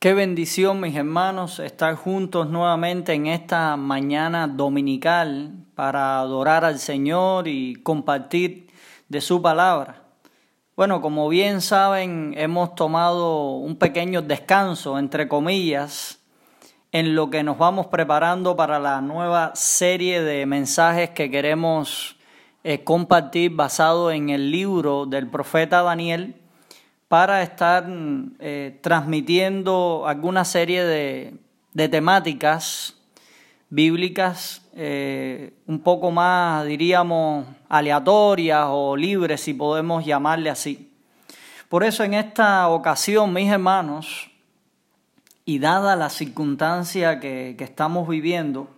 Qué bendición, mis hermanos, estar juntos nuevamente en esta mañana dominical para adorar al Señor y compartir de su palabra. Bueno, como bien saben, hemos tomado un pequeño descanso, entre comillas, en lo que nos vamos preparando para la nueva serie de mensajes que queremos eh, compartir basado en el libro del profeta Daniel para estar eh, transmitiendo alguna serie de, temáticas bíblicas eh, un poco más, diríamos, aleatorias o libres, si podemos llamarle así. Por eso en esta ocasión, mis hermanos, y dada la circunstancia que, que estamos viviendo,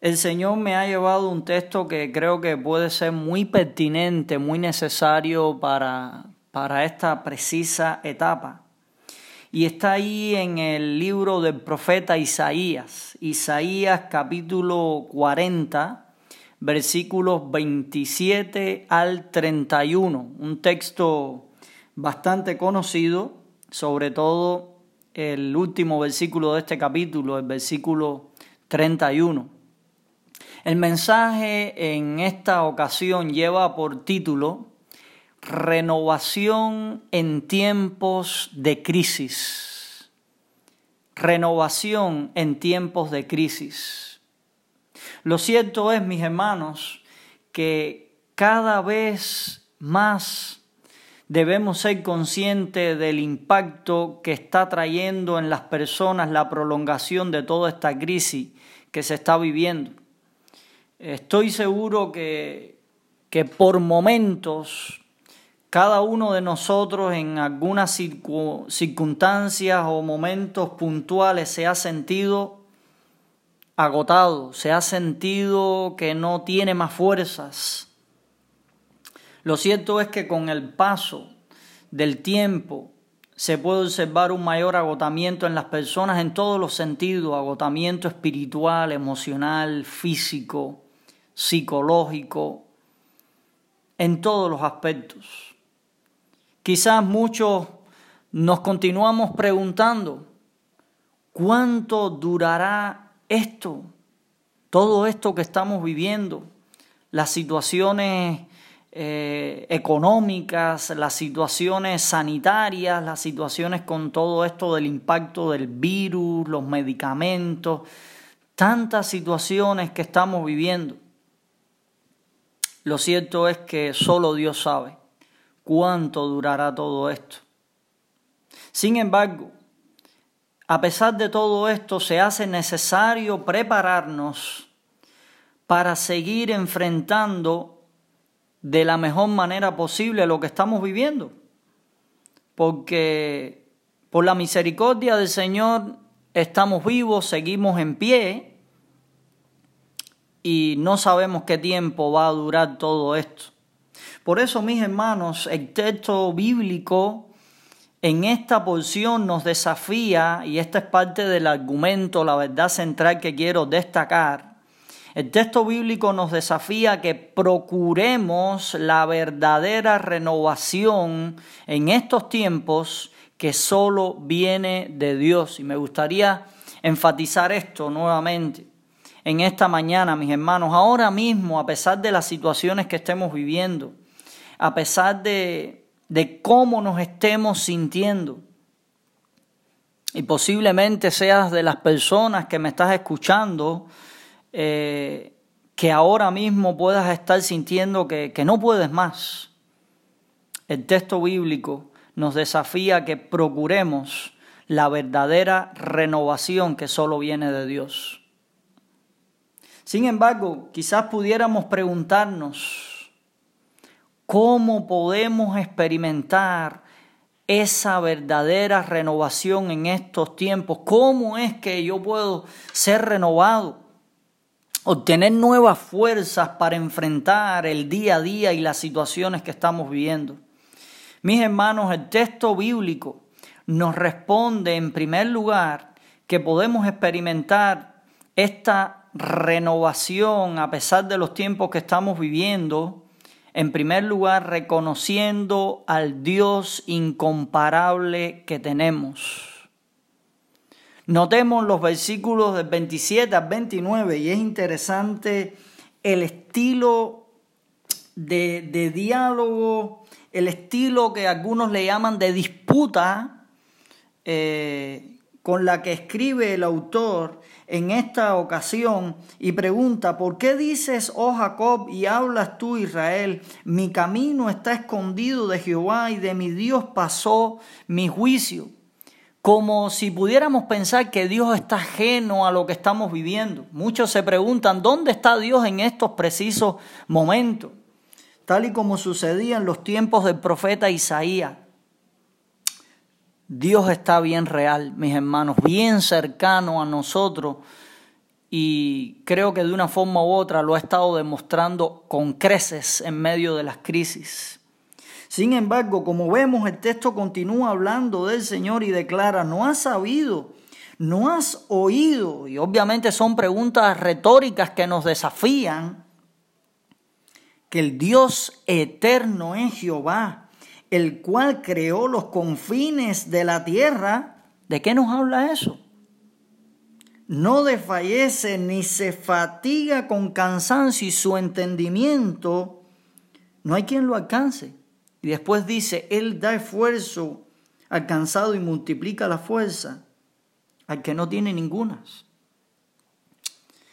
el Señor me ha llevado un texto que creo que puede ser muy pertinente, muy necesario para, para esta precisa etapa. Y está ahí en el libro del profeta Isaías, Isaías capítulo 40, versículos 27 al 31, un texto bastante conocido, sobre todo el último versículo de este capítulo, el versículo 31. El mensaje en esta ocasión lleva por título renovación en tiempos de crisis. Renovación en tiempos de crisis. Lo cierto es, mis hermanos, que cada vez más debemos ser conscientes del impacto que está trayendo en las personas la prolongación de toda esta crisis que se está viviendo. Estoy seguro que, que por momentos cada uno de nosotros en algunas circunstancias o momentos puntuales se ha sentido agotado, se ha sentido que no tiene más fuerzas. Lo cierto es que con el paso del tiempo se puede observar un mayor agotamiento en las personas en todos los sentidos, agotamiento espiritual, emocional, físico, psicológico, en todos los aspectos. Quizás muchos nos continuamos preguntando, ¿cuánto durará esto? Todo esto que estamos viviendo, las situaciones eh, económicas, las situaciones sanitarias, las situaciones con todo esto del impacto del virus, los medicamentos, tantas situaciones que estamos viviendo. Lo cierto es que solo Dios sabe cuánto durará todo esto. Sin embargo, a pesar de todo esto, se hace necesario prepararnos para seguir enfrentando de la mejor manera posible lo que estamos viviendo. Porque por la misericordia del Señor estamos vivos, seguimos en pie y no sabemos qué tiempo va a durar todo esto. Por eso, mis hermanos, el texto bíblico en esta porción nos desafía, y esta es parte del argumento, la verdad central que quiero destacar, el texto bíblico nos desafía que procuremos la verdadera renovación en estos tiempos que solo viene de Dios. Y me gustaría enfatizar esto nuevamente en esta mañana, mis hermanos, ahora mismo, a pesar de las situaciones que estemos viviendo, a pesar de, cómo nos estemos sintiendo. Y posiblemente seas de las personas que me estás escuchando, eh, que ahora mismo puedas estar sintiendo que, que no puedes más. El texto bíblico nos desafía que procuremos la verdadera renovación que solo viene de Dios. Sin embargo, quizás pudiéramos preguntarnos, ¿Cómo podemos experimentar esa verdadera renovación en estos tiempos? ¿Cómo es que yo puedo ser renovado? Obtener nuevas fuerzas para enfrentar el día a día y las situaciones que estamos viviendo. Mis hermanos, el texto bíblico nos responde en primer lugar que podemos experimentar esta renovación a pesar de los tiempos que estamos viviendo en primer lugar, reconociendo al Dios incomparable que tenemos. Notemos los versículos del 27 al 29 y es interesante el estilo de, diálogo, el estilo que algunos le llaman de disputa eh, con la que escribe el autor en esta ocasión y pregunta, ¿por qué dices, oh Jacob, y hablas tú, Israel? Mi camino está escondido de Jehová y de mi Dios pasó mi juicio. Como si pudiéramos pensar que Dios está ajeno a lo que estamos viviendo. Muchos se preguntan, ¿dónde está Dios en estos precisos momentos? Tal y como sucedía en los tiempos del profeta Isaías. Dios está bien real, mis hermanos, bien cercano a nosotros y creo que de una forma u otra lo ha estado demostrando con creces en medio de las crisis. Sin embargo, como vemos, el texto continúa hablando del Señor y declara, no has sabido, no has oído, y obviamente son preguntas retóricas que nos desafían, que el Dios eterno es Jehová, el cual creó los confines de la tierra, ¿de qué nos habla eso? No desfallece ni se fatiga con cansancio y su entendimiento, no hay quien lo alcance. Y después dice, Él da esfuerzo al cansado y multiplica la fuerza al que no tiene ninguna.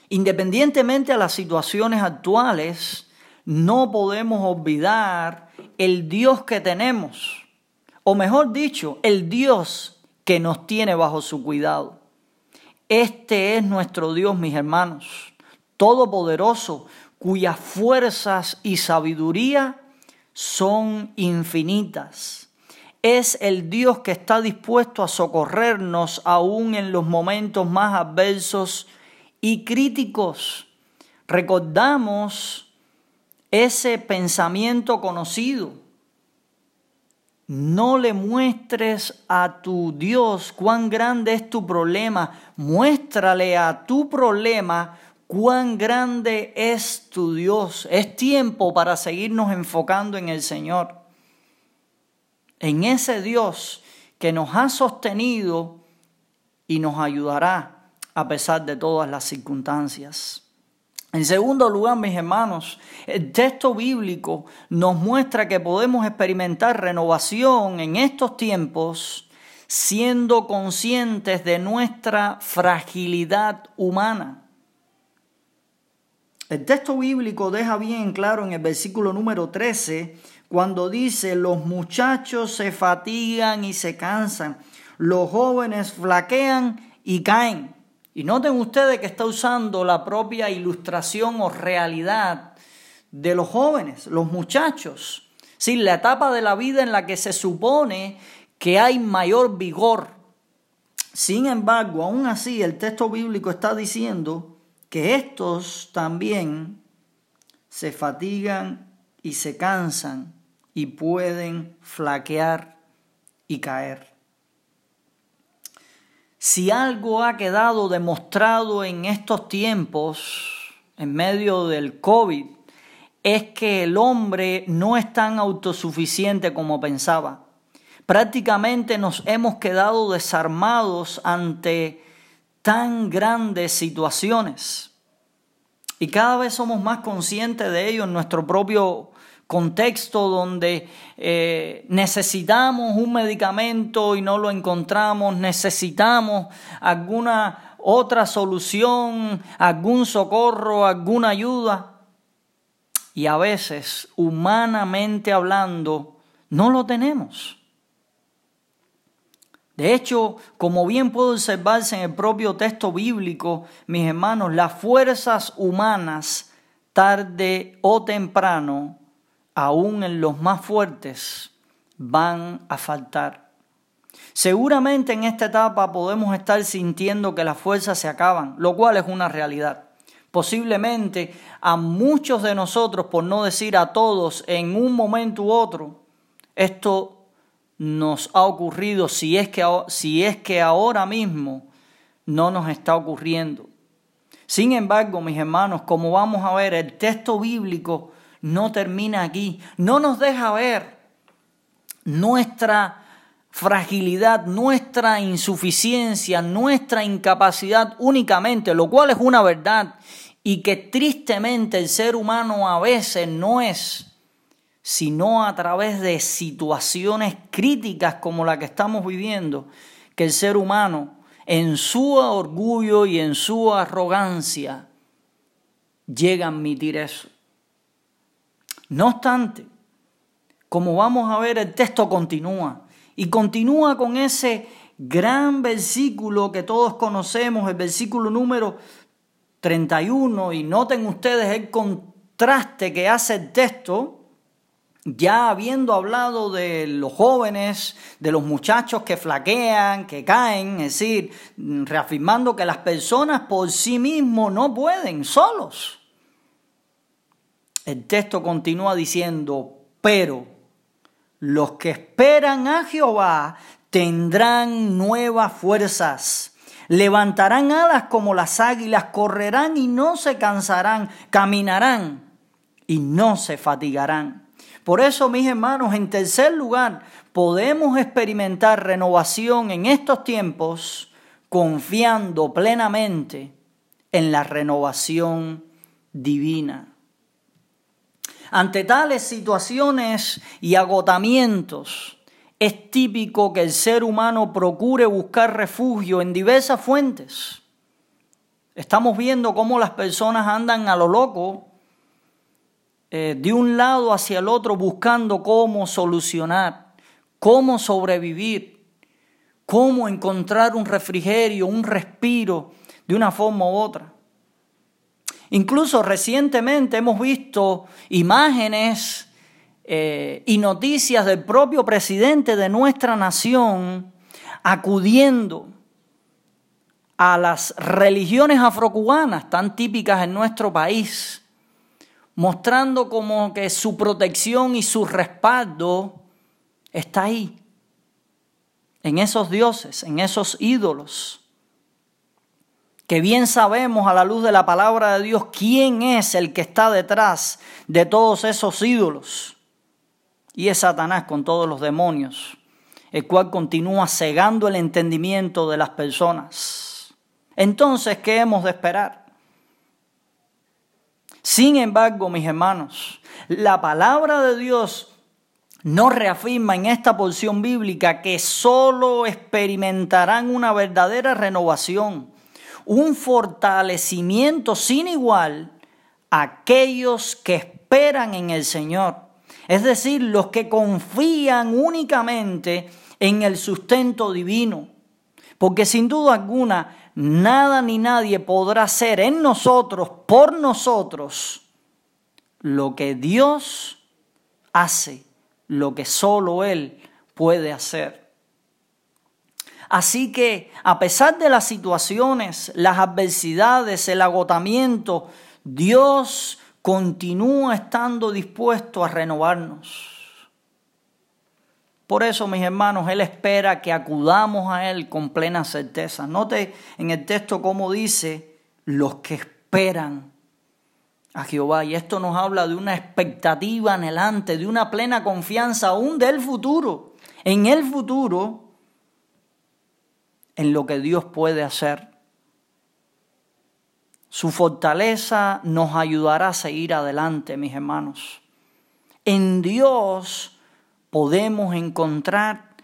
Independientemente a las situaciones actuales, no podemos olvidar el Dios que tenemos, o mejor dicho, el Dios que nos tiene bajo su cuidado. Este es nuestro Dios, mis hermanos, todopoderoso, cuyas fuerzas y sabiduría son infinitas. Es el Dios que está dispuesto a socorrernos aún en los momentos más adversos y críticos. Recordamos ese pensamiento conocido. No le muestres a tu Dios cuán grande es tu problema. Muéstrale a tu problema cuán grande es tu Dios. Es tiempo para seguirnos enfocando en el Señor. En ese Dios que nos ha sostenido y nos ayudará a pesar de todas las circunstancias. En segundo lugar, mis hermanos, el texto bíblico nos muestra que podemos experimentar renovación en estos tiempos siendo conscientes de nuestra fragilidad humana. El texto bíblico deja bien claro en el versículo número 13 cuando dice, los muchachos se fatigan y se cansan, los jóvenes flaquean y caen. Y noten ustedes que está usando la propia ilustración o realidad de los jóvenes, los muchachos. Sí, la etapa de la vida en la que se supone que hay mayor vigor. Sin embargo, aún así el texto bíblico está diciendo que estos también se fatigan y se cansan y pueden flaquear y caer. Si algo ha quedado demostrado en estos tiempos, en medio del COVID, es que el hombre no es tan autosuficiente como pensaba. Prácticamente nos hemos quedado desarmados ante tan grandes situaciones. Y cada vez somos más conscientes de ello en nuestro propio contexto donde eh, necesitamos un medicamento y no lo encontramos, necesitamos alguna otra solución, algún socorro, alguna ayuda. Y a veces, humanamente hablando, no lo tenemos. De hecho, como bien puede observarse en el propio texto bíblico, mis hermanos, las fuerzas humanas, tarde o temprano, aún en los más fuertes, van a faltar. Seguramente en esta etapa podemos estar sintiendo que las fuerzas se acaban, lo cual es una realidad. Posiblemente a muchos de nosotros, por no decir a todos, en un momento u otro, esto nos ha ocurrido si es que, si es que ahora mismo no nos está ocurriendo. Sin embargo, mis hermanos, como vamos a ver, el texto bíblico no termina aquí. No nos deja ver nuestra fragilidad, nuestra insuficiencia, nuestra incapacidad únicamente, lo cual es una verdad y que tristemente el ser humano a veces no es, sino a través de situaciones críticas como la que estamos viviendo, que el ser humano en su orgullo y en su arrogancia llega a admitir eso. No obstante, como vamos a ver, el texto continúa y continúa con ese gran versículo que todos conocemos, el versículo número 31, y noten ustedes el contraste que hace el texto, ya habiendo hablado de los jóvenes, de los muchachos que flaquean, que caen, es decir, reafirmando que las personas por sí mismos no pueden solos. El texto continúa diciendo, pero los que esperan a Jehová tendrán nuevas fuerzas. Levantarán alas como las águilas, correrán y no se cansarán, caminarán y no se fatigarán. Por eso, mis hermanos, en tercer lugar, podemos experimentar renovación en estos tiempos confiando plenamente en la renovación divina. Ante tales situaciones y agotamientos, es típico que el ser humano procure buscar refugio en diversas fuentes. Estamos viendo cómo las personas andan a lo loco, eh, de un lado hacia el otro, buscando cómo solucionar, cómo sobrevivir, cómo encontrar un refrigerio, un respiro de una forma u otra. Incluso recientemente hemos visto imágenes eh, y noticias del propio presidente de nuestra nación acudiendo a las religiones afrocubanas tan típicas en nuestro país, mostrando como que su protección y su respaldo está ahí, en esos dioses, en esos ídolos que bien sabemos a la luz de la palabra de Dios quién es el que está detrás de todos esos ídolos. Y es Satanás con todos los demonios, el cual continúa cegando el entendimiento de las personas. Entonces, ¿qué hemos de esperar? Sin embargo, mis hermanos, la palabra de Dios nos reafirma en esta porción bíblica que solo experimentarán una verdadera renovación un fortalecimiento sin igual a aquellos que esperan en el Señor. Es decir, los que confían únicamente en el sustento divino. Porque sin duda alguna, nada ni nadie podrá hacer en nosotros, por nosotros, lo que Dios hace, lo que solo Él puede hacer. Así que a pesar de las situaciones, las adversidades, el agotamiento, Dios continúa estando dispuesto a renovarnos. Por eso, mis hermanos, Él espera que acudamos a Él con plena certeza. Note en el texto cómo dice los que esperan a Jehová. Y esto nos habla de una expectativa anhelante, de una plena confianza aún del futuro. En el futuro en lo que Dios puede hacer. Su fortaleza nos ayudará a seguir adelante, mis hermanos. En Dios podemos encontrar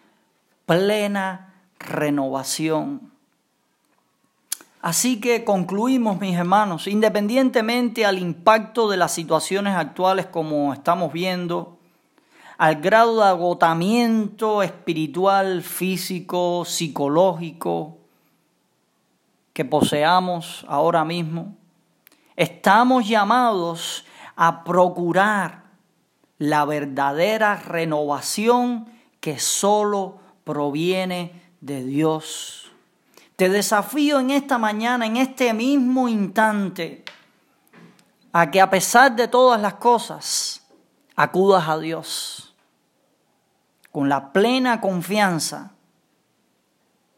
plena renovación. Así que concluimos, mis hermanos, independientemente al impacto de las situaciones actuales como estamos viendo, al grado de agotamiento espiritual, físico, psicológico que poseamos ahora mismo, estamos llamados a procurar la verdadera renovación que solo proviene de Dios. Te desafío en esta mañana, en este mismo instante, a que a pesar de todas las cosas, acudas a Dios con la plena confianza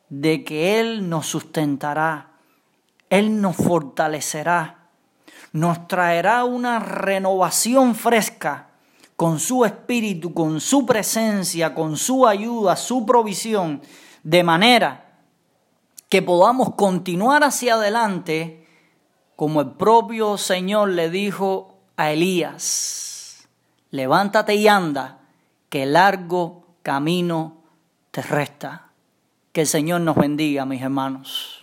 de que Él nos sustentará, Él nos fortalecerá, nos traerá una renovación fresca con su espíritu, con su presencia, con su ayuda, su provisión, de manera que podamos continuar hacia adelante como el propio Señor le dijo a Elías, levántate y anda, que largo camino te resta. Que el Señor nos bendiga, mis hermanos.